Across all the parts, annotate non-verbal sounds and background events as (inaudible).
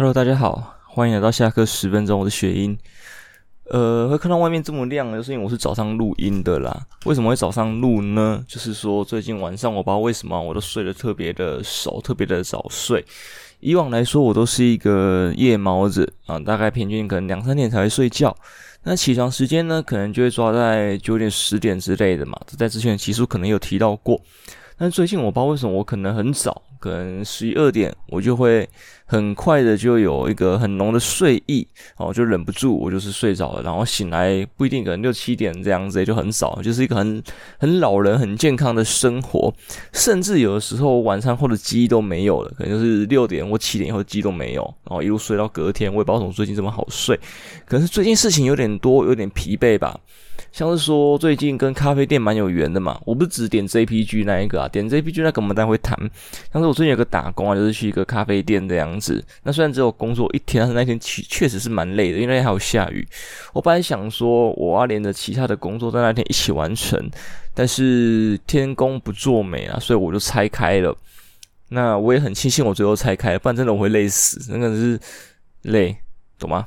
Hello，大家好，欢迎来到下课十分钟，我是雪英。呃，会看到外面这么亮，就是因为我是早上录音的啦。为什么会早上录呢？就是说最近晚上我不知道为什么我都睡得特别的熟，特别的早睡。以往来说，我都是一个夜猫子啊，大概平均可能两三点才会睡觉。那起床时间呢，可能就会抓在九点、十点之类的嘛。这在之前的集数可能有提到过。但最近我不知道为什么我可能很早。可能十一二点，我就会很快的就有一个很浓的睡意，哦，就忍不住，我就是睡着了，然后醒来不一定可能六七点这样子，也就很早，就是一个很很老人很健康的生活，甚至有的时候晚餐后的机都没有了，可能就是六点或七点以后机都没有，然后一路睡到隔天，我也不知道为什么最近这么好睡，可能是最近事情有点多，有点疲惫吧。像是说最近跟咖啡店蛮有缘的嘛，我不是只点 JPG 那一个啊，点 JPG 那个我们待会谈。像是我最近有个打工啊，就是去一个咖啡店这样子。那虽然只有工作一天，但是那天确确实是蛮累的，因为还有下雨。我本来想说我要连着其他的工作在那天一起完成，但是天公不作美啊，所以我就拆开了。那我也很庆幸我最后拆开了，不然真的我会累死，真的是累，懂吗？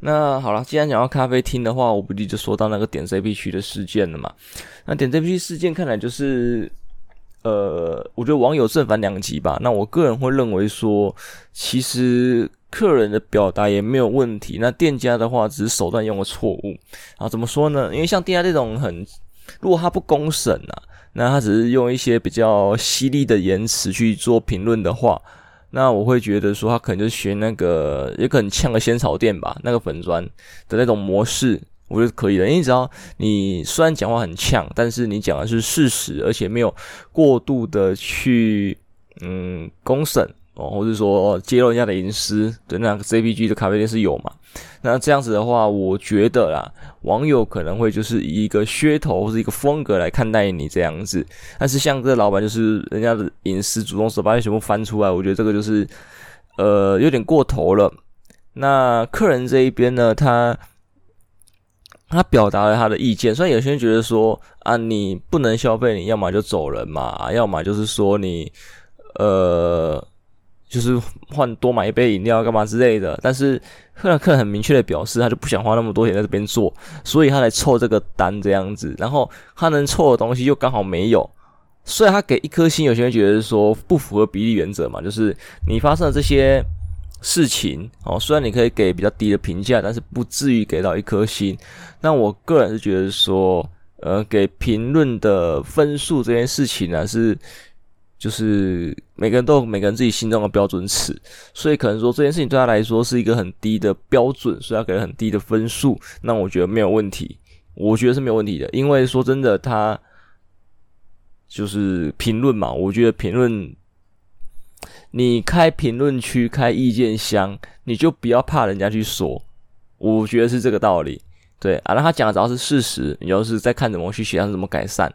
那好了，既然讲到咖啡厅的话，我不就就说到那个点 CP 区的事件了嘛？那点 CP 区事件看来就是，呃，我觉得网友正反两极吧。那我个人会认为说，其实客人的表达也没有问题，那店家的话只是手段用了错误啊。怎么说呢？因为像店家这种很，如果他不公审啊，那他只是用一些比较犀利的言辞去做评论的话。那我会觉得说，他可能就是学那个，也可能呛个仙草店吧，那个粉砖的那种模式，我觉得可以的。因为只要你虽然讲话很呛，但是你讲的是事实，而且没有过度的去嗯公审。哦，或者说揭露人家的隐私，对，那个 JPG 的咖啡店是有嘛？那这样子的话，我觉得啦，网友可能会就是以一个噱头或者一个风格来看待你这样子。但是像这老板就是人家的隐私，主动手把你全部翻出来，我觉得这个就是呃有点过头了。那客人这一边呢，他他表达了他的意见，虽然有些人觉得说啊，你不能消费，你要么就走人嘛，要么就是说你呃。就是换多买一杯饮料干嘛之类的，但是客人客人很明确的表示，他就不想花那么多钱在这边做，所以他来凑这个单这样子，然后他能凑的东西又刚好没有，虽然他给一颗星，有些人觉得说不符合比例原则嘛，就是你发生的这些事情哦，虽然你可以给比较低的评价，但是不至于给到一颗星。那我个人是觉得说，呃，给评论的分数这件事情呢是。就是每个人都有每个人自己心中的标准尺，所以可能说这件事情对他来说是一个很低的标准，所以他给了很低的分数。那我觉得没有问题，我觉得是没有问题的，因为说真的，他就是评论嘛。我觉得评论，你开评论区、开意见箱，你就不要怕人家去说。我觉得是这个道理，对啊。那他讲的只要是事实，你要是在看怎么去写，怎么改善。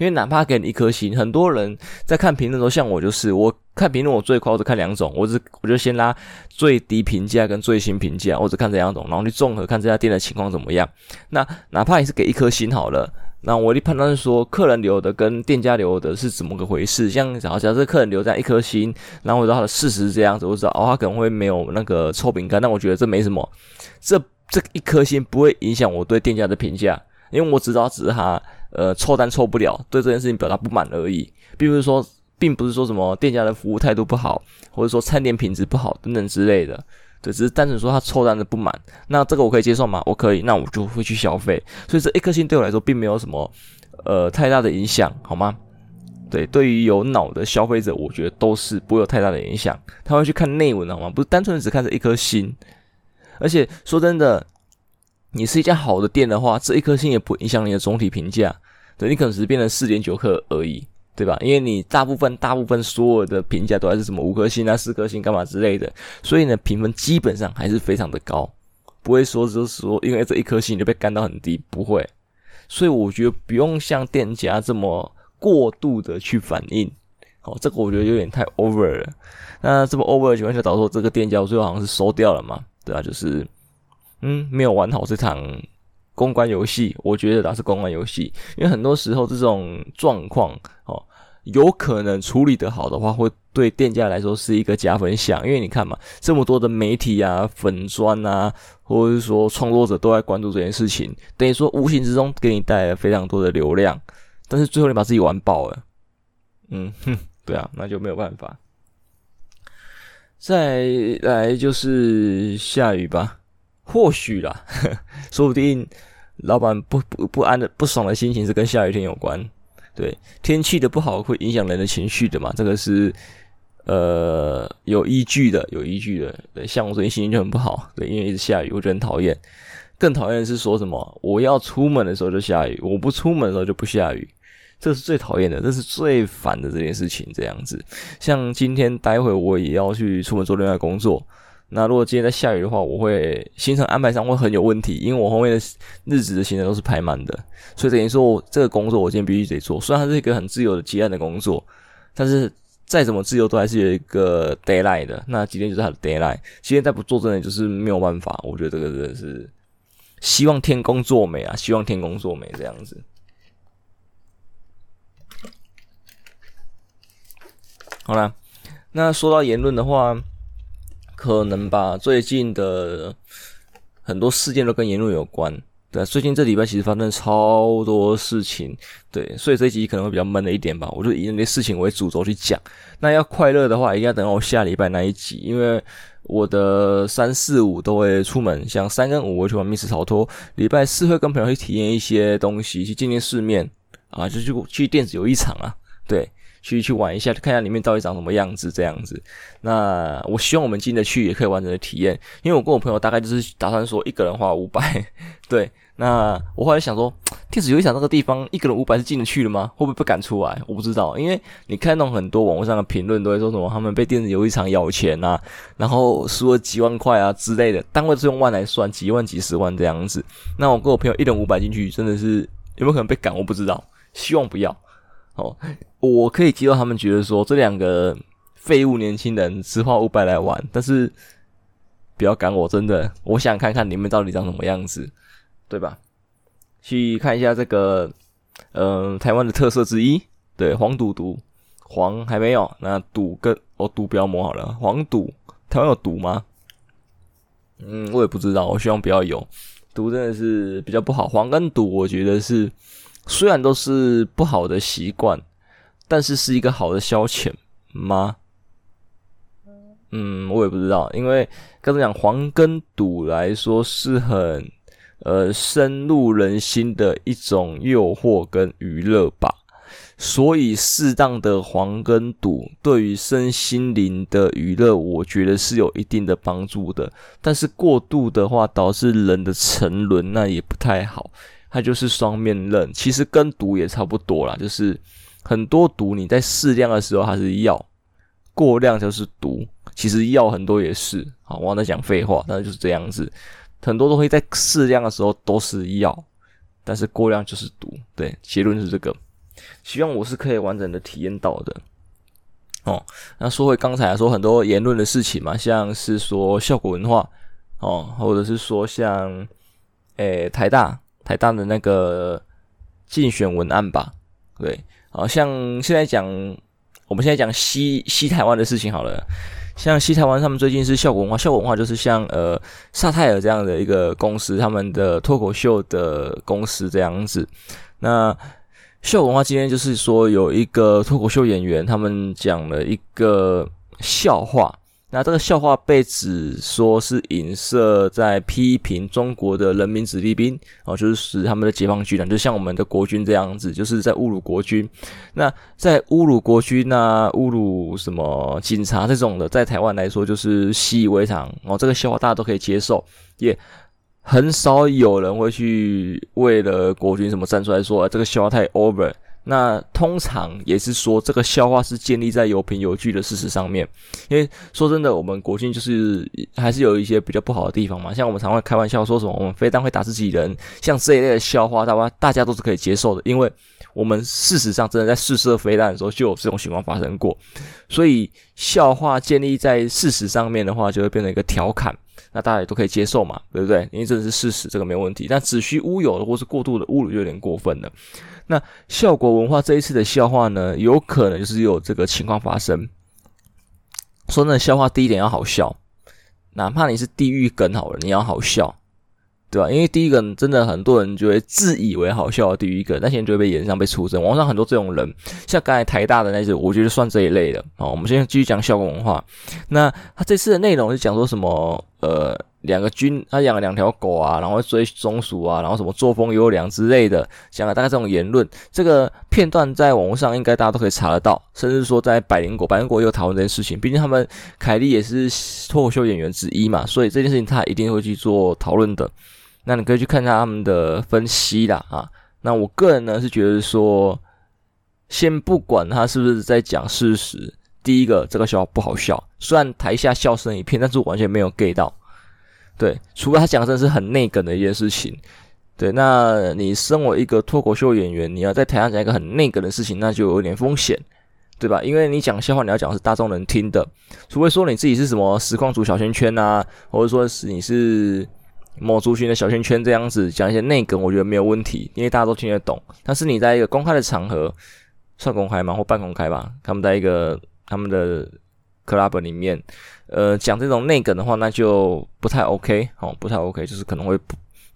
因为哪怕给你一颗星，很多人在看评论的时候，像我就是，我看评论我最快我只看两种，我只我就先拉最低评价跟最新评价，我只看这两种，然后去综合看这家店的情况怎么样。那哪怕你是给一颗星好了，那我的判断是说，客人留的跟店家留的是怎么个回事？像假设客人留在一颗星，然后我知道他的事实是这样子，我知道哦，他可能会没有那个臭饼干，但我觉得这没什么，这这一颗星不会影响我对店家的评价，因为我知道只是他。呃，凑单凑不了，对这件事情表达不满而已，并不是说，并不是说什么店家的服务态度不好，或者说餐点品质不好等等之类的，对，只是单纯说他凑单的不满，那这个我可以接受吗？我可以，那我就会去消费，所以这一颗星对我来说并没有什么呃太大的影响，好吗？对，对于有脑的消费者，我觉得都是不会有太大的影响，他会去看内文，好吗？不是单纯只看这一颗星，而且说真的。你是一家好的店的话，这一颗星也不影响你的总体评价，对，你可能只是变成四点九颗而已，对吧？因为你大部分大部分所有的评价都还是什么五颗星啊、四颗星干嘛之类的，所以呢，评分基本上还是非常的高，不会说就是说因为这一颗星你就被干到很低，不会。所以我觉得不用像店家这么过度的去反应，哦，这个我觉得有点太 over 了。那这么 over 的情况下，导致这个店家最后好像是收掉了嘛，对吧？就是。嗯，没有玩好这场公关游戏，我觉得它是公关游戏，因为很多时候这种状况哦，有可能处理得好的话，会对店家来说是一个加分项。因为你看嘛，这么多的媒体啊、粉砖啊，或者是说创作者都在关注这件事情，等于说无形之中给你带来非常多的流量。但是最后你把自己玩爆了，嗯哼，(laughs) 对啊，那就没有办法。再来就是下雨吧，或许啦，呵 (laughs) 说不定老板不不不安的不爽的心情是跟下雨天有关。对，天气的不好会影响人的情绪的嘛，这个是呃有依据的，有依据的。对，像我最近心情就很不好，对，因为一直下雨，我觉得很讨厌。更讨厌的是说什么，我要出门的时候就下雨，我不出门的时候就不下雨。这是最讨厌的，这是最烦的这件事情。这样子，像今天待会我也要去出门做另外工作。那如果今天在下雨的话，我会行程安排上会很有问题，因为我后面的日子的行程都是排满的，所以等于说我这个工作我今天必须得做。虽然它是一个很自由的接案的工作，但是再怎么自由都还是有一个 deadline 的。那今天就是它的 deadline，今天再不做真的就是没有办法。我觉得这个真的是希望天公作美啊，希望天公作美这样子。好啦，那说到言论的话，可能吧，最近的很多事件都跟言论有关。对，最近这礼拜其实发生超多事情，对，所以这一集可能会比较闷了一点吧。我就以那些事情为主轴去讲。那要快乐的话，一定要等到我下礼拜那一集，因为我的三四五都会出门，像三跟五会去玩密室逃脱，礼拜四会跟朋友去体验一些东西，去见见世面啊，就去去电子游戏场啊，对。去去玩一下，看一下里面到底长什么样子，这样子。那我希望我们进得去，也可以完整的体验。因为我跟我朋友大概就是打算说，一个人花五百。(laughs) 对，那我后来想说，电子游戏场那个地方，一个人五百是进得去的吗？会不会不敢出来？我不知道，因为你看到很多网络上的评论都会说什么，他们被电子游戏场咬钱啊，然后输了几万块啊之类的，单位是用万来算，几万、几十万这样子。那我跟我朋友一人五百进去，真的是有没有可能被赶？我不知道，希望不要。哦，我可以接受他们觉得说，这两个废物年轻人只花五百来玩，但是不要赶我，真的，我想看看你们到底长什么样子，对吧？去看一下这个，嗯、台湾的特色之一，对，黄赌毒，黄还没有，那赌跟哦赌不要抹好了，黄赌，台湾有赌吗？嗯，我也不知道，我希望不要有，赌真的是比较不好，黄跟赌我觉得是。虽然都是不好的习惯，但是是一个好的消遣吗？嗯，我也不知道，因为刚才讲黄跟赌来说是很呃深入人心的一种诱惑跟娱乐吧，所以适当的黄跟赌对于身心灵的娱乐，我觉得是有一定的帮助的，但是过度的话导致人的沉沦，那也不太好。它就是双面刃，其实跟毒也差不多啦，就是很多毒你在适量的时候它是药，过量就是毒。其实药很多也是，好，我在讲废话，但是就是这样子，很多东西在适量的时候都是药，但是过量就是毒。对，结论是这个。希望我是可以完整的体验到的。哦，那说回刚才说很多言论的事情嘛，像是说效果文化，哦，或者是说像，诶、台大。台大的那个竞选文案吧，对，好像现在讲，我们现在讲西西台湾的事情好了。像西台湾，他们最近是效果文化，效果文化就是像呃萨泰尔这样的一个公司，他们的脱口秀的公司这样子。那效果文化今天就是说有一个脱口秀演员，他们讲了一个笑话。那这个笑话被指说是影射在批评中国的人民子弟兵哦，就是使他们的解放军呢，就像我们的国军这样子，就是在侮辱国军。那在侮辱国军啊，侮辱什么警察这种的，在台湾来说就是习以为常哦。这个笑话大家都可以接受，也很少有人会去为了国军什么站出来说，啊，这个笑话太 over。那通常也是说，这个笑话是建立在有凭有据的事实上面。因为说真的，我们国军就是还是有一些比较不好的地方嘛。像我们常会开玩笑说什么，我们飞弹会打自己人，像这一类的笑话，大家大家都是可以接受的。因为我们事实上真的在试射飞弹的时候就有这种情况发生过。所以笑话建立在事实上面的话，就会变成一个调侃。那大家也都可以接受嘛，对不对？因为这是事实，这个没问题。但子虚乌有的或是过度的侮辱就有点过分了。那效果文化这一次的笑话呢，有可能就是有这个情况发生。说那笑话第一点要好笑，哪怕你是地狱梗好了，你要好笑。对吧？因为第一个真的很多人就会自以为好笑的第一个，那些人就会被炎上被出征。网上很多这种人，像刚才台大的那些，我觉得算这一类的。好，我们现在继续讲笑果文化。那他这次的内容是讲说什么？呃，两个军他养了两条狗啊，然后追松鼠啊，然后什么作风优良之类的，讲了大概这种言论。这个片段在网络上应该大家都可以查得到，甚至说在百灵果，百灵果也有讨论这件事情。毕竟他们凯莉也是脱口秀演员之一嘛，所以这件事情他一定会去做讨论的。那你可以去看一下他们的分析啦，啊，那我个人呢是觉得说，先不管他是不是在讲事实，第一个这个笑话不好笑，虽然台下笑声一片，但是我完全没有 get 到，对，除了他讲的是很内梗的一件事情，对，那你身为一个脱口秀演员，你要在台上讲一个很内梗的事情，那就有点风险，对吧？因为你讲笑话，你要讲的是大众能听的，除非说你自己是什么实况组小圈圈啊，或者说是你是。某族群的小圈圈这样子讲一些内梗，我觉得没有问题，因为大家都听得懂。但是你在一个公开的场合，算公开吗？或半公开吧？他们在一个他们的 club 里面，呃，讲这种内梗的话，那就不太 OK，哦，不太 OK，就是可能会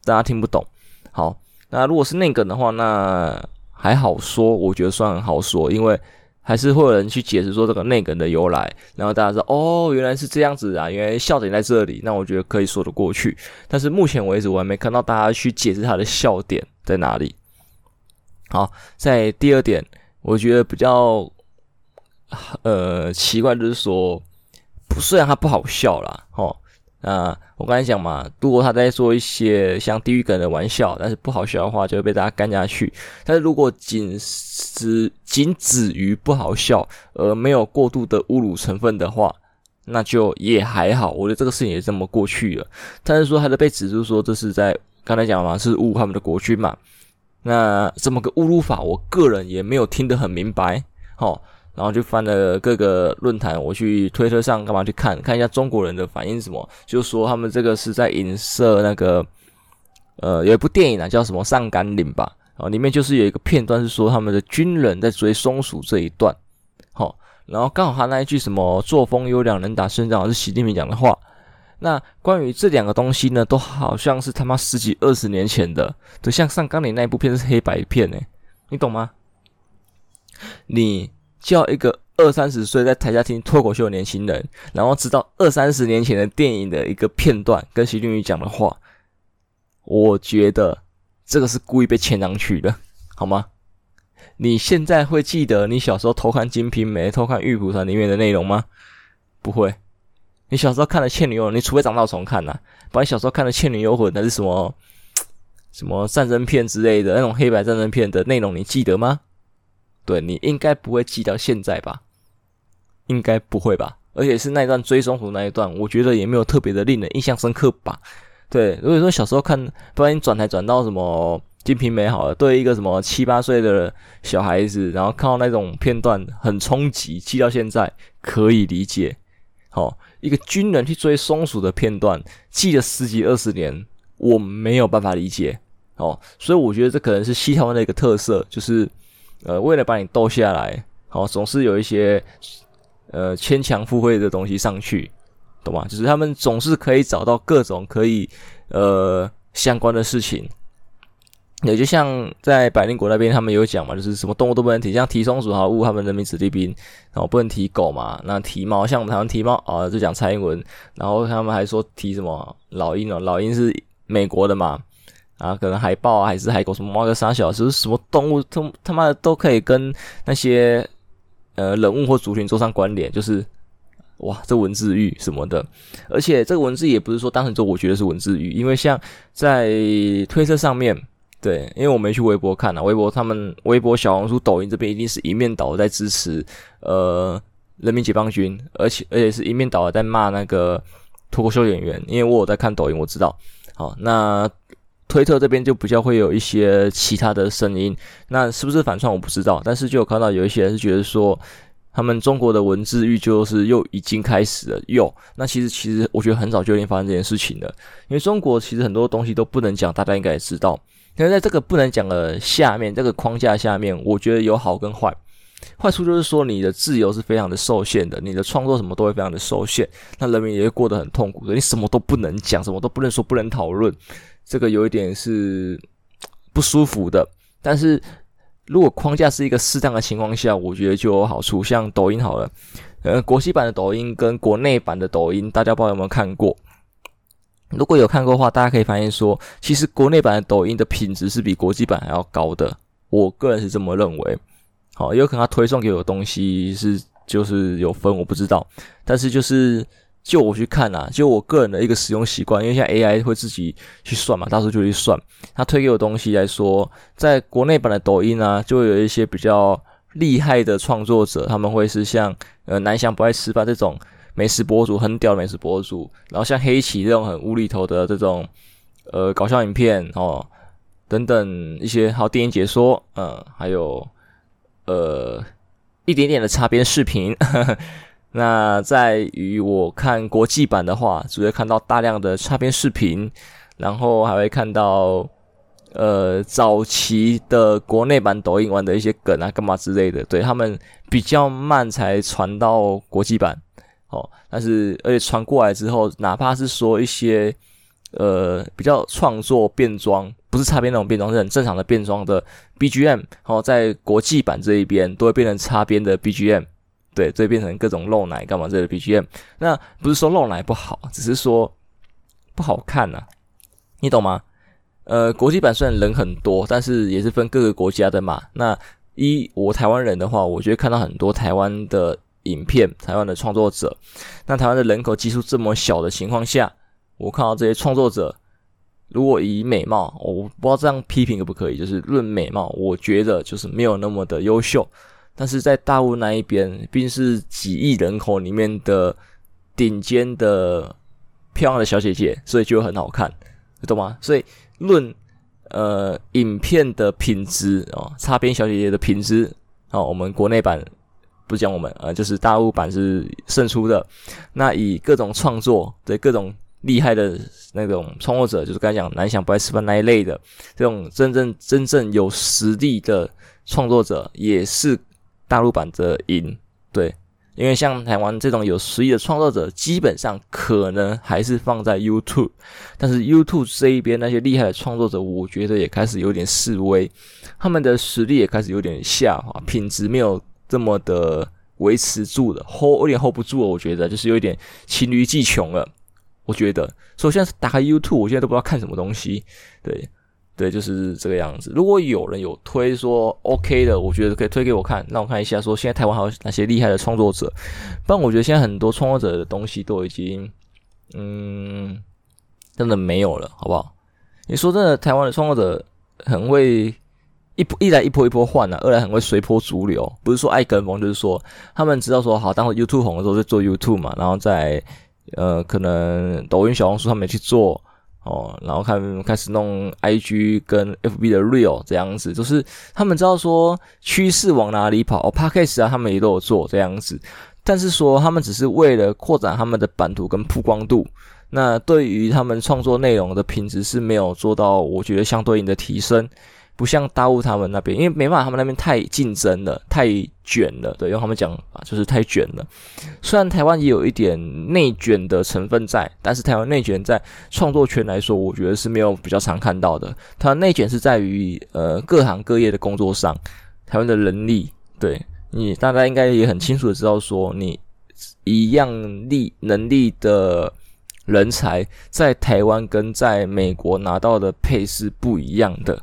大家听不懂。好，那如果是内梗的话，那还好说，我觉得算好说，因为。还是会有人去解释说这个内梗的由来，然后大家说哦，原来是这样子啊，原来笑点在这里，那我觉得可以说得过去。但是目前为止我还没看到大家去解释他的笑点在哪里。好，在第二点，我觉得比较呃奇怪就是说，虽然他不好笑啦，齁。啊，我刚才讲嘛，如果他在说一些像地狱梗的玩笑，但是不好笑的话，就会被大家干下去。但是如果仅只仅止于不好笑，而没有过度的侮辱成分的话，那就也还好。我觉得这个事情也这么过去了。但是说他的被指出说这是在刚才讲嘛，是侮辱他们的国军嘛。那这么个侮辱法，我个人也没有听得很明白。哦。然后就翻了各个论坛，我去推特上干嘛去看看一下中国人的反应什么，就说他们这个是在影射那个，呃，有一部电影啊，叫什么《上甘岭》吧，然后里面就是有一个片段是说他们的军人在追松鼠这一段，好，然后刚好他那一句什么作风优良能打胜仗，是习近平讲的话，那关于这两个东西呢，都好像是他妈十几二十年前的，就像《上甘岭》那一部片是黑白片呢，你懂吗？你。叫一个二三十岁在台下听脱口秀的年轻人，然后知道二三十年前的电影的一个片段跟徐俊宇讲的话，我觉得这个是故意被牵上去的，(laughs) 好吗？你现在会记得你小时候偷看《金瓶梅》、偷看《玉蒲团》里面的内容吗？不会。你小时候看的《倩女幽魂》，你除非长大重看呐、把你小时候看的《倩女幽魂》还是什么什么战争片之类的那种黑白战争片的内容，你记得吗？对，你应该不会记到现在吧？应该不会吧？而且是那一段追松鼠那一段，我觉得也没有特别的令人印象深刻吧？对，如果说小时候看，不然你转台转到什么《金瓶梅》好了，对一个什么七八岁的小孩子，然后看到那种片段很冲击，记到现在可以理解。好，一个军人去追松鼠的片段，记了十几二十年，我没有办法理解。哦，所以我觉得这可能是西台湾的一个特色，就是。呃，为了把你逗下来，好，总是有一些呃牵强附会的东西上去，懂吗？就是他们总是可以找到各种可以呃相关的事情。也就像在百灵国那边，他们有讲嘛，就是什么动物都不能提，像提松鼠好物他们人民子弟兵，然后不能提狗嘛，那提猫，像我们台湾提猫啊，就讲蔡英文，然后他们还说提什么老鹰哦，老鹰是美国的嘛。啊，可能海豹啊，还是海狗，什么猫个三小，就是什么动物，他他妈的都可以跟那些呃人物或族群做上关联，就是哇，这文字狱什么的，而且这个文字也不是说单纯说我觉得是文字狱，因为像在推特上面，对，因为我没去微博看啊，微博他们微博、小红书、抖音这边一定是一面倒在支持呃人民解放军，而且而且是一面倒的在骂那个脱口秀演员，因为我有在看抖音，我知道，好那。推特这边就比较会有一些其他的声音，那是不是反串我不知道，但是就有看到有一些人是觉得说，他们中国的文字狱就是又已经开始了，又那其实其实我觉得很早就已经发生这件事情了，因为中国其实很多东西都不能讲，大家应该也知道。因为在这个不能讲的下面，这个框架下面，我觉得有好跟坏。坏处就是说你的自由是非常的受限的，你的创作什么都会非常的受限，那人民也会过得很痛苦的。你什么都不能讲，什么都不能说，不能讨论，这个有一点是不舒服的。但是。如果框架是一个适当的情况下，我觉得就有好处。像抖音好了，呃，国际版的抖音跟国内版的抖音，大家不知道有没有看过？如果有看过的话，大家可以发现说，其实国内版的抖音的品质是比国际版还要高的。我个人是这么认为。好，有可能他推送给我的东西是就是有分，我不知道。但是就是。就我去看啊，就我个人的一个使用习惯，因为现在 AI 会自己去算嘛，大数据去算。他推给我东西来说，在国内版的抖音啊，就会有一些比较厉害的创作者，他们会是像呃南翔不爱吃饭这种美食博主，很屌的美食博主，然后像黑棋这种很无厘头的这种呃搞笑影片哦等等一些，还有电影解说，嗯、还有呃一点点的擦边视频。(laughs) 那在于我看国际版的话，只会看到大量的插片视频，然后还会看到呃早期的国内版抖音玩的一些梗啊、干嘛之类的，对他们比较慢才传到国际版哦。但是而且传过来之后，哪怕是说一些呃比较创作变装，不是插边那种变装，是很正常的变装的 BGM，哦，在国际版这一边都会变成插边的 BGM。对，所以变成各种露奶干嘛？这个 BGM，那不是说露奶不好，只是说不好看呐、你懂吗？呃，国际版虽然人很多，但是也是分各个国家的嘛。那一我台湾人的话，我觉得看到很多台湾的影片，台湾的创作者。那台湾的人口基数这么小的情况下，我看到这些创作者，如果以美貌，我不知道这样批评可不可以？就是论美貌，我觉得就是没有那么的优秀。但是在大陆那一边，毕竟是几亿人口里面的顶尖的漂亮的小姐姐，所以就很好看，懂吗？所以论呃影片的品质哦，擦边小姐姐的品质哦，我们国内版不讲我们呃，就是大陆版是胜出的。那以各种创作对各种厉害的那种创作者，就是刚才讲南翔不爱吃饭那一类的这种真正真正有实力的创作者，也是。大陆版的赢，对，因为像台湾这种有实力的创作者，基本上可能还是放在 YouTube，但是 YouTube 这一边那些厉害的创作者，我觉得也开始有点示威，他们的实力也开始有点下滑，品质没有这么的维持住了，hold 有点 hold 不住了，我觉得就是有点黔驴技穷了，我觉得，所以我现在打开 YouTube，我现在都不知道看什么东西，对。对，就是这个样子。如果有人有推说 OK 的，我觉得可以推给我看，让我看一下。说现在台湾还有哪些厉害的创作者？不然我觉得现在很多创作者的东西都已经，嗯，真的没有了，好不好？你说真的，台湾的创作者很会一波一来一波一波换啊，二来很会随波逐流，不是说爱跟风，就是说他们知道说好，当时 YouTube 红的时候就做 YouTube 嘛，然后在呃可能抖音、小红书他们去做。哦，然后看开始弄 IG 跟 FB 的 Real 这样子，就是他们知道说趋势往哪里跑。哦，Podcast 啊，他们也都有做这样子，但是说他们只是为了扩展他们的版图跟曝光度，那对于他们创作内容的品质是没有做到，我觉得相对应的提升。不像大陆他们那边，因为没办法，他们那边太竞争了，太卷了。对，用他们讲啊，就是太卷了。虽然台湾也有一点内卷的成分在，但是台湾内卷在创作圈来说，我觉得是没有比较常看到的。它内卷是在于呃各行各业的工作上，台湾的人力，对，你大家应该也很清楚的知道说，你一样力能力的人才在台湾跟在美国拿到的配是不一样的。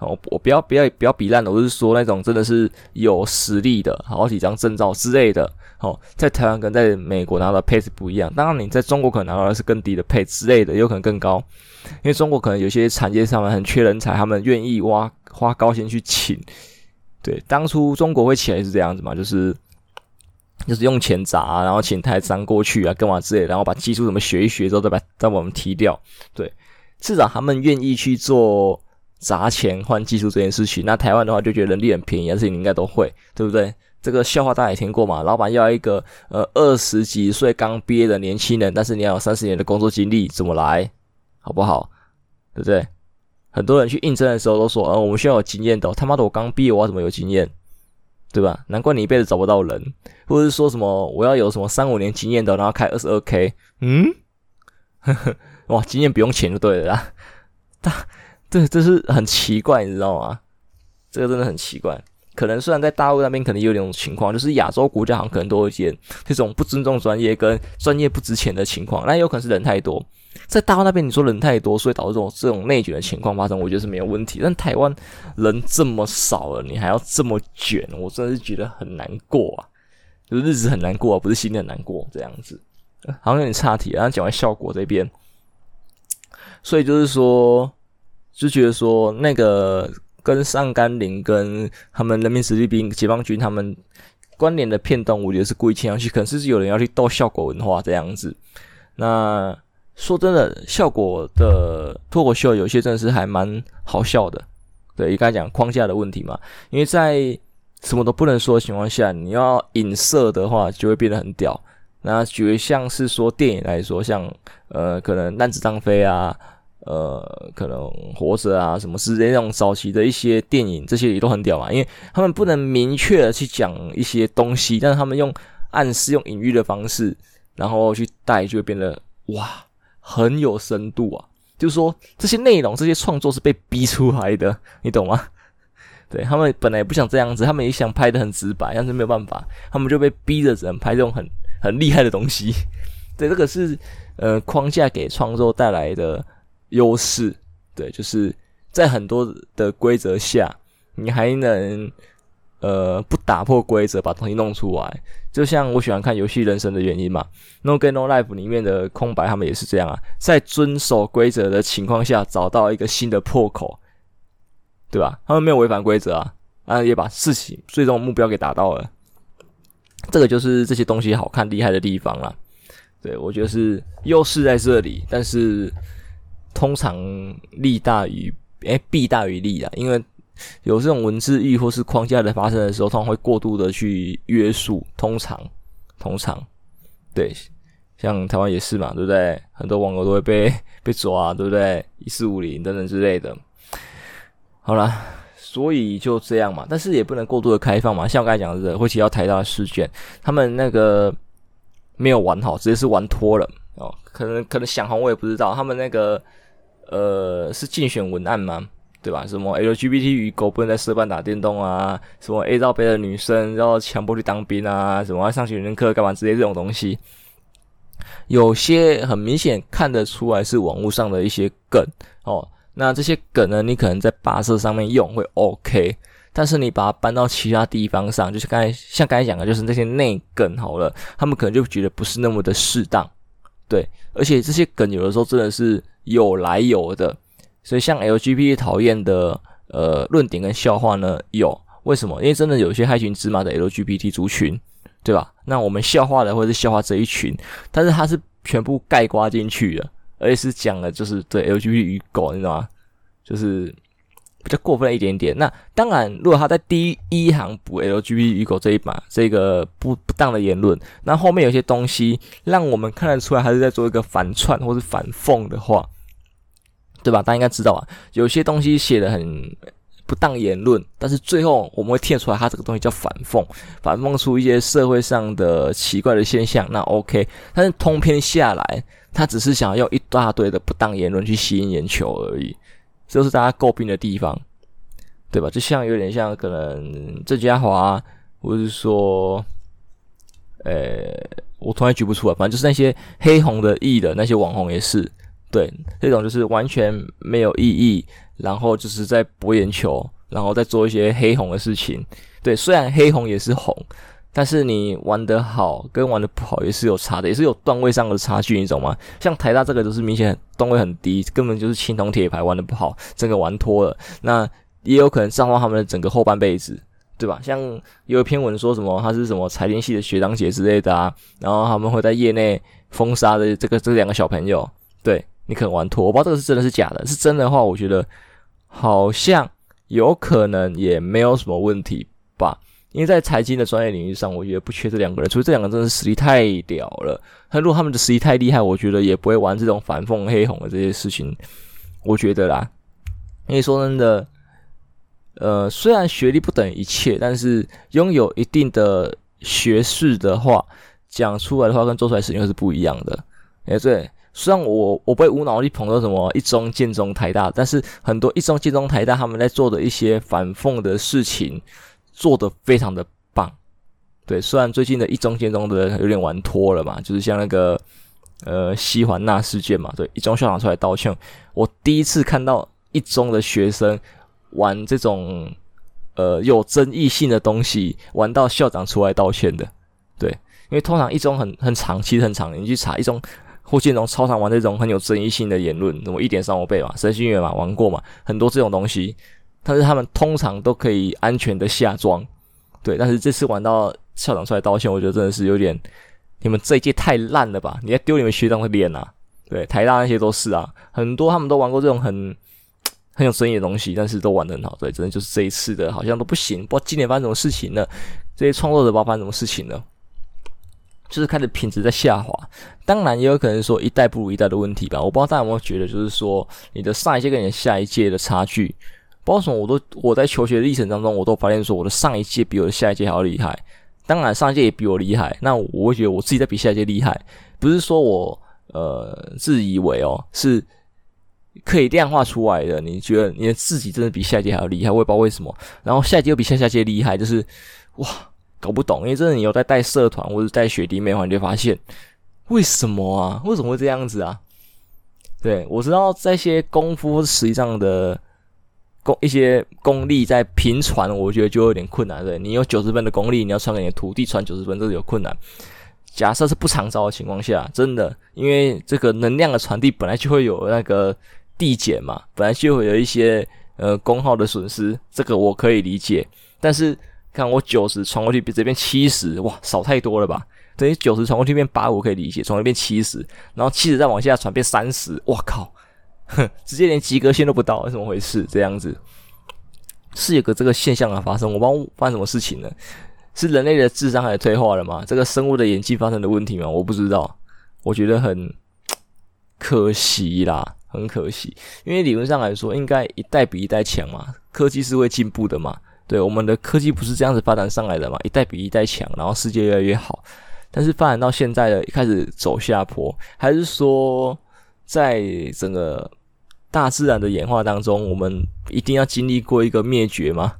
好，我不要不要不要比烂的，我是说那种真的是有实力的，好几张证照之类的。好，在台湾跟在美国拿到配置不一样。当然，你在中国可能拿到的是更低的配之类的，有可能更高。因为中国可能有些产业上面很缺人才，他们愿意挖花高薪去请。对，当初中国会起来是这样子嘛，就是就是用钱砸，然后请台商过去啊，干嘛之类，然后把技术怎么学一学之后再把再把我们踢掉。对，至少他们愿意去做。砸钱换技术这件事情，那台湾的话就觉得人力很便宜，而且你应该都会，对不对？这个笑话大家也听过嘛？老板要一个呃二十几岁刚毕业的年轻人，但是你要有三十年的工作经历，怎么来？好不好？对不对？很多人去应征的时候都说，呃，我们需要有经验的。他妈的，我刚毕业，我怎么有经验？对吧？难怪你一辈子找不到人，或者是说什么我要有什么三五年经验的，然后开二十二 K，嗯，(laughs) 哇，经验不用钱就对了啦。但这这是很奇怪，你知道吗？这个真的很奇怪。可能虽然在大陆那边可能有这种情况，就是亚洲国家好像可能都会见这种不尊重专业跟专业不值钱的情况，那有可能是人太多。在大陆那边，你说人太多，所以导致这种这种内卷的情况发生，我觉得是没有问题。但台湾人这么少了，你还要这么卷，我真的是觉得很难过啊，就日子很难过啊，不是心里很难过这样子。好像有点岔题，然后讲完效果这边，所以就是说，就觉得说那个跟上甘岭跟他们人民子弟兵、解放军他们关联的片段，我觉得是故意切上去，可能是有人要去逗效果文化这样子。那。说真的，效果的脱口秀有些真的是还蛮好笑的。对，你刚讲框架的问题嘛，因为在什么都不能说的情况下，你要影射的话，就会变得很屌。那举个像是说电影来说，像呃，可能弹子张飞啊，呃，可能活着啊，什么之类那种早期的一些电影，这些也都很屌嘛，因为他们不能明确的去讲一些东西，但是他们用暗示、用隐喻的方式，然后去带，就会变得哇。很有深度啊，就是说这些内容、这些创作是被逼出来的，你懂吗？对，(laughs) 他们本来也不想这样子，他们也想拍的很直白，但是没有办法，他们就被逼着只能拍这种很很厉害的东西。对，这个是呃框架给创作带来的优势。对，就是在很多的规则下，你还能。呃，不打破规则，把东西弄出来，就像我喜欢看游戏《人生》的原因嘛，《No Game No Life》里面的空白，他们也是这样啊，在遵守规则的情况下，找到一个新的破口，对吧？他们没有违反规则啊，啊，也把事情最终目标给达到了，这个就是这些东西好看厉害的地方啦。对，我觉得是优势在这里，但是通常利大于诶弊大于利啊，因为。有这种文字狱或是框架的发生的时候，通常会过度的去约束。通常，通常，对，像台湾也是嘛，对不对？很多网友都会被 (laughs) 被抓，对不对？一四五零等等之类的。好啦，所以就这样嘛，但是也不能过度的开放嘛。像我刚才讲的，会提到台大的试卷，他们那个没有玩好，直接是玩脱了哦。可能可能想红，我也不知道。他们那个呃，是竞选文案吗？对吧？什么 LGBT 与狗不能在社办打电动啊？什么 A 罩杯的女生要强迫去当兵啊？什么要上学人课干嘛之类这种东西，有些很明显看得出来是网络上的一些梗哦。那这些梗呢，你可能在跋涉上面用会 OK，但是你把它搬到其他地方上，就是刚才像刚才讲的，就是那些内梗好了，他们可能就觉得不是那么的适当。对，而且这些梗有的时候真的是有来有的。所以，像 LGBT 讨厌的呃论点跟笑话呢，有为什么？因为真的有些害群之马的 LGBT 族群，对吧？那我们笑话的或者是笑话这一群，但是它是全部概括进去的，而且是讲的就是对 LGBT 与狗，你知道吗？就是比较过分了一点点。那当然，如果他在第一行补 LGBT 与狗这一把，这个不不当的言论，那后面有些东西让我们看得出来，他是在做一个反串或是反讽的话。对吧？大家应该知道啊，有些东西写的很不当言论，但是最后我们会听出来，它这个东西叫反讽，反讽出一些社会上的奇怪的现象。那 OK，但是通篇下来，他只是想要用一大堆的不当言论去吸引眼球而已，这是大家诟病的地方，对吧？就像有点像可能郑家华，或者是说，呃，我突然举不出来，反正就是那些黑红的艺的那些网红也是。对，这种就是完全没有意义，然后就是在博眼球，然后再做一些黑红的事情。对，虽然黑红也是红，但是你玩的好跟玩的不好也是有差的，也是有段位上的差距，你懂吗？像台大这个就是明显段位很低，根本就是青铜铁牌玩的不好，整个玩脱了。那也有可能造化他们的整个后半辈子，对吧？像有一篇文说什么他是什么财经系的学长姐之类的啊，然后他们会在业内封杀的这个这两个小朋友，对。你可能玩脱，我不知道这个是真的是假的。是真的话，我觉得好像有可能也没有什么问题吧。因为在财经的专业领域上，我觉得不缺这两个人，除非这两个真的是实力太屌了。那如果他们的实力太厉害，我觉得也不会玩这种反讽黑红的这些事情。我觉得啦，因为说真的，呃，虽然学历不等于一切，但是拥有一定的学识的话，讲出来的话跟做出来的事情是不一样的。哎，对。虽然我我不会无脑地捧到什么一中、建中、台大，但是很多一中、建中、台大他们在做的一些反讽的事情，做得非常的棒。对，虽然最近的一中、建中的有点玩脱了嘛，就是像那个呃西环那事件嘛，对，一中校长出来道歉，我第一次看到一中的学生玩这种呃有争议性的东西，玩到校长出来道歉的。对，因为通常一中很很长，其实很长，你去查一中。霍建荣超常玩这种很有争议性的言论，什么一点三五倍嘛，神心元嘛，玩过嘛，很多这种东西，但是他们通常都可以安全的下庄，对。但是这次玩到校长出来道歉，我觉得真的是有点，你们这一届太烂了吧？你在丢你们学长的脸啊？对，台大那些都是啊，很多他们都玩过这种很很有争议的东西，但是都玩得很好，对，真的就是这一次的好像都不行，不知道今年发生什么事情了？这些创作者不知道发生什么事情了？就是开始品质在下滑，当然也有可能说一代不如一代的问题吧。我不知道大家有没有觉得，就是说你的上一届跟你的下一届的差距，不知道什么，我都我在求学历程当中，我都发现说我的上一届比我的下一届还要厉害。当然上一届也比我厉害，那我会觉得我自己在比下一届厉害，不是说我呃自以为哦是可以量化出来的。你觉得你的自己真的比下一届还要厉害，我也不知道为什么。然后下一届又比下下届厉害，就是哇。搞不懂，因为真的你有在带社团或者带学弟妹的话，你就发现为什么啊？为什么会这样子啊？对，我知道这些功夫实际上的功一些功力在平传，我觉得就有点困难。对，你有九十分的功力，你要传给你的徒弟传九十分，这是有困难。假设是不长招的情况下，真的，因为这个能量的传递本来就会有那个递减嘛，本来就会有一些呃功耗的损失，这个我可以理解，但是。看我九十传过去比这边七十，哇，少太多了吧？等于九十传过去变八五可以理解，传过去变七十，然后七十再往下传变三十，哇靠，哼 (laughs) 直接连及格线都不到，怎么回事？这样子是有个这个现象的发生，我不知道发生什么事情呢？是人类的智商还退化了吗？这个生物的演技发生的问题吗？我不知道，我觉得很 (tsk) 可惜啦，很可惜，因为理论上来说，应该一代比一代强嘛，科技是会进步的嘛。对，我们的科技不是这样子发展上来的嘛？一代比一代强，然后世界越来越好。但是发展到现在的开始走下坡，还是说在整个大自然的演化当中，我们一定要经历过一个灭绝吗？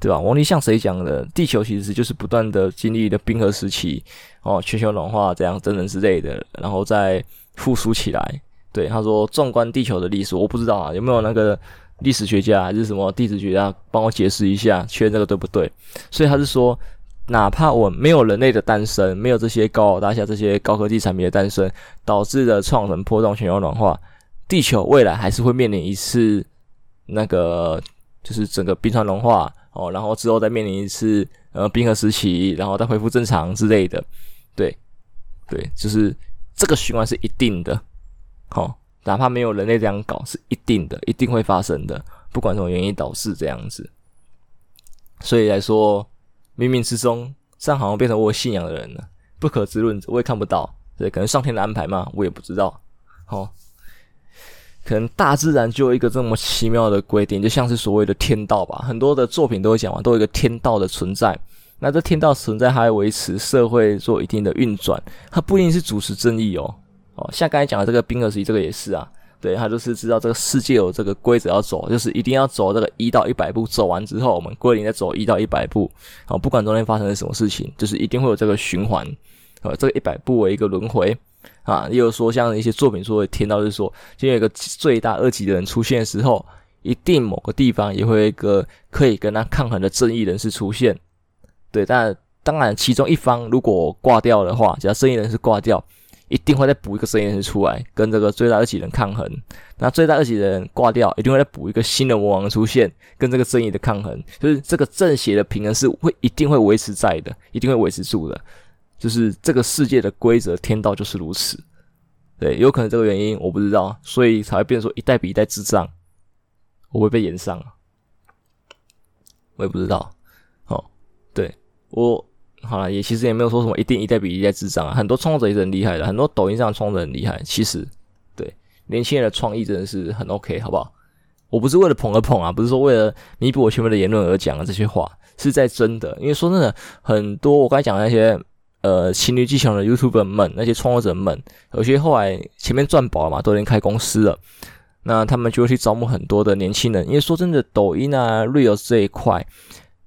对吧？王力像谁讲的？地球其实就是不断的经历的冰河时期哦，全球暖化这样等等之类的，然后再复苏起来。对，他说，纵观地球的历史，我不知道啊，有没有那个。历史学家还是什么地质学家，帮我解释一下，确认这个对不对？所以他是说，哪怕我没有人类的诞生，没有这些高楼大厦、这些高科技产品的诞生，导致的创成波动、全球暖化，地球未来还是会面临一次那个，就是整个冰川融化哦，然后之后再面临一次呃冰河时期，然后再恢复正常之类的。对，对，就是这个循环是一定的，好、哦。哪怕没有人类这样搞，是一定的，一定会发生的，不管什么原因导致这样子。所以来说，冥冥之中，这样好像变成我信仰的人了，不可知论者，我也看不到，对，可能上天的安排嘛，我也不知道。哦，可能大自然就有一个这么奇妙的规定，就像是所谓的天道吧。很多的作品都会讲嘛，都有一个天道的存在。那这天道存在，还会维持社会做一定的运转，它不一定是主持正义哦。哦，像刚才讲的这个冰河时期，这个也是啊，对，他就是知道这个世界有这个规则要走，就是一定要走这个一到一百步，走完之后，我们归零再走一到一百步，哦，不管中间发生了什么事情，就是一定会有这个循环，呃，这个一百步为一个轮回啊。也有说像一些作品说会听到，就是说，今天有一个最大恶极的人出现的时候，一定某个地方也会有一个可以跟他抗衡的正义人士出现，对，但当然其中一方如果挂掉的话，只要正义人士挂掉。一定会再补一个正义人士出来，跟这个最大恶极人抗衡。那最大恶极的人挂掉，一定会再补一个新的魔王出现，跟这个正义的抗衡。就是这个正邪的平衡是会一定会维持在的，一定会维持住的。就是这个世界的规则，天道就是如此。对，有可能这个原因我不知道，所以才会变成说一代比一代智障，我会被炎上啊，我也不知道。哦，对，我好了，也其实也没有说什么一定一代比一代智障啊，很多创作者也是很厉害的，很多抖音上的创作者很厉害。其实，对年轻人的创意真的是很 OK，好不好？我不是为了捧而捧啊，不是说为了弥补我前面的言论而讲的这些话，是在真的。因为说真的，很多我刚才讲的那些呃情侣技巧的 YouTube 们，那些创作者们，有些后来前面赚饱了嘛，都已经开公司了，那他们就会去招募很多的年轻人。因为说真的，抖音啊、Reels 这一块，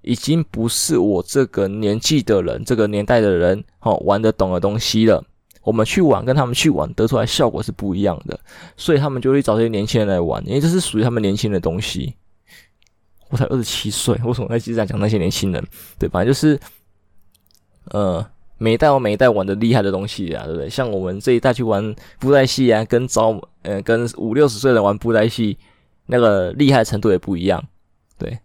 已经不是我这个年纪的人、这个年代的人哦玩得懂的东西了。我们去玩，跟他们去玩得出来效果是不一样的，所以他们就会找这些年轻人来玩，因为这是属于他们年轻的东西。我才二十七岁，为什么在一直在讲那些年轻人？对，反正就是，呃，每一代有每一代玩的厉害的东西啊，对不对？像我们这一代去玩布袋戏啊，跟早呃跟五六十岁的人玩布袋戏，那个厉害程度也不一样。对，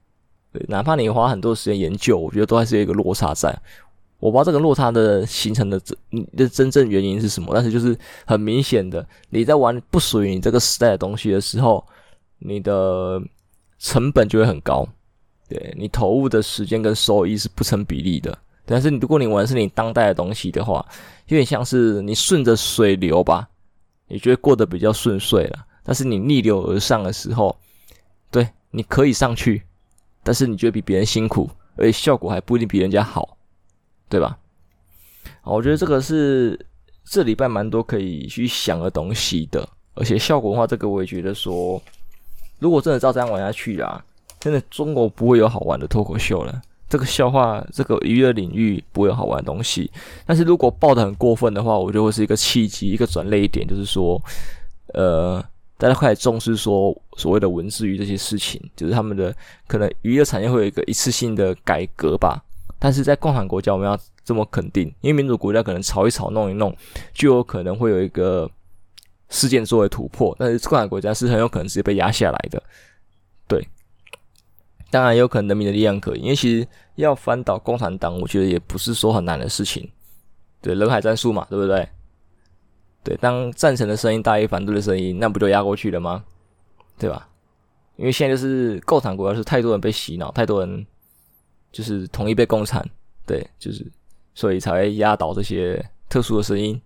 对，哪怕你花很多时间研究，我觉得都还是有一个落差在。我不知道这个落差的形成的真的真正原因是什么，但是就是很明显的，你在玩不属于你这个时代的东西的时候，你的成本就会很高，对，你投入的时间跟收益是不成比例的。但是你如果你玩的是你当代的东西的话，有点像是你顺着水流吧，你觉得过得比较顺遂了。但是你逆流而上的时候，对，你可以上去，但是你觉得比别人辛苦，而且效果还不一定比人家好。对吧？好，我觉得这个是这礼拜蛮多可以去想的东西的，而且效果的话，这个我也觉得说，如果真的照这样玩下去啦，真的中国不会有好玩的脱口秀了。这个笑话，这个娱乐领域不会有好玩的东西。但是如果爆得很过分的话，我觉得会是一个契机，一个转捩点，就是说，呃，大家开始重视说所谓的文字狱这些事情，就是他们的可能娱乐产业会有一个一次性的改革吧。但是在共产国家，我们要这么肯定，因为民主国家可能吵一吵、弄一弄，就有可能会有一个事件作为突破。但是共产国家是很有可能直接被压下来的。对，当然有可能人民的力量可以，因为其实要翻倒共产党，我觉得也不是说很难的事情。对，人海战术嘛，对不对？对，当赞成的声音大于反对的声音，那不就压过去了吗？对吧？因为现在就是共产国家是太多人被洗脑，太多人。就是同意被共产，对，就是所以才会压倒这些特殊的声音，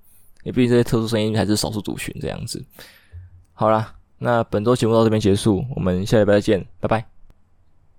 也毕竟这些特殊声音还是少数族群这样子。好啦，那本周节目到这边结束，我们下礼拜再见，拜拜。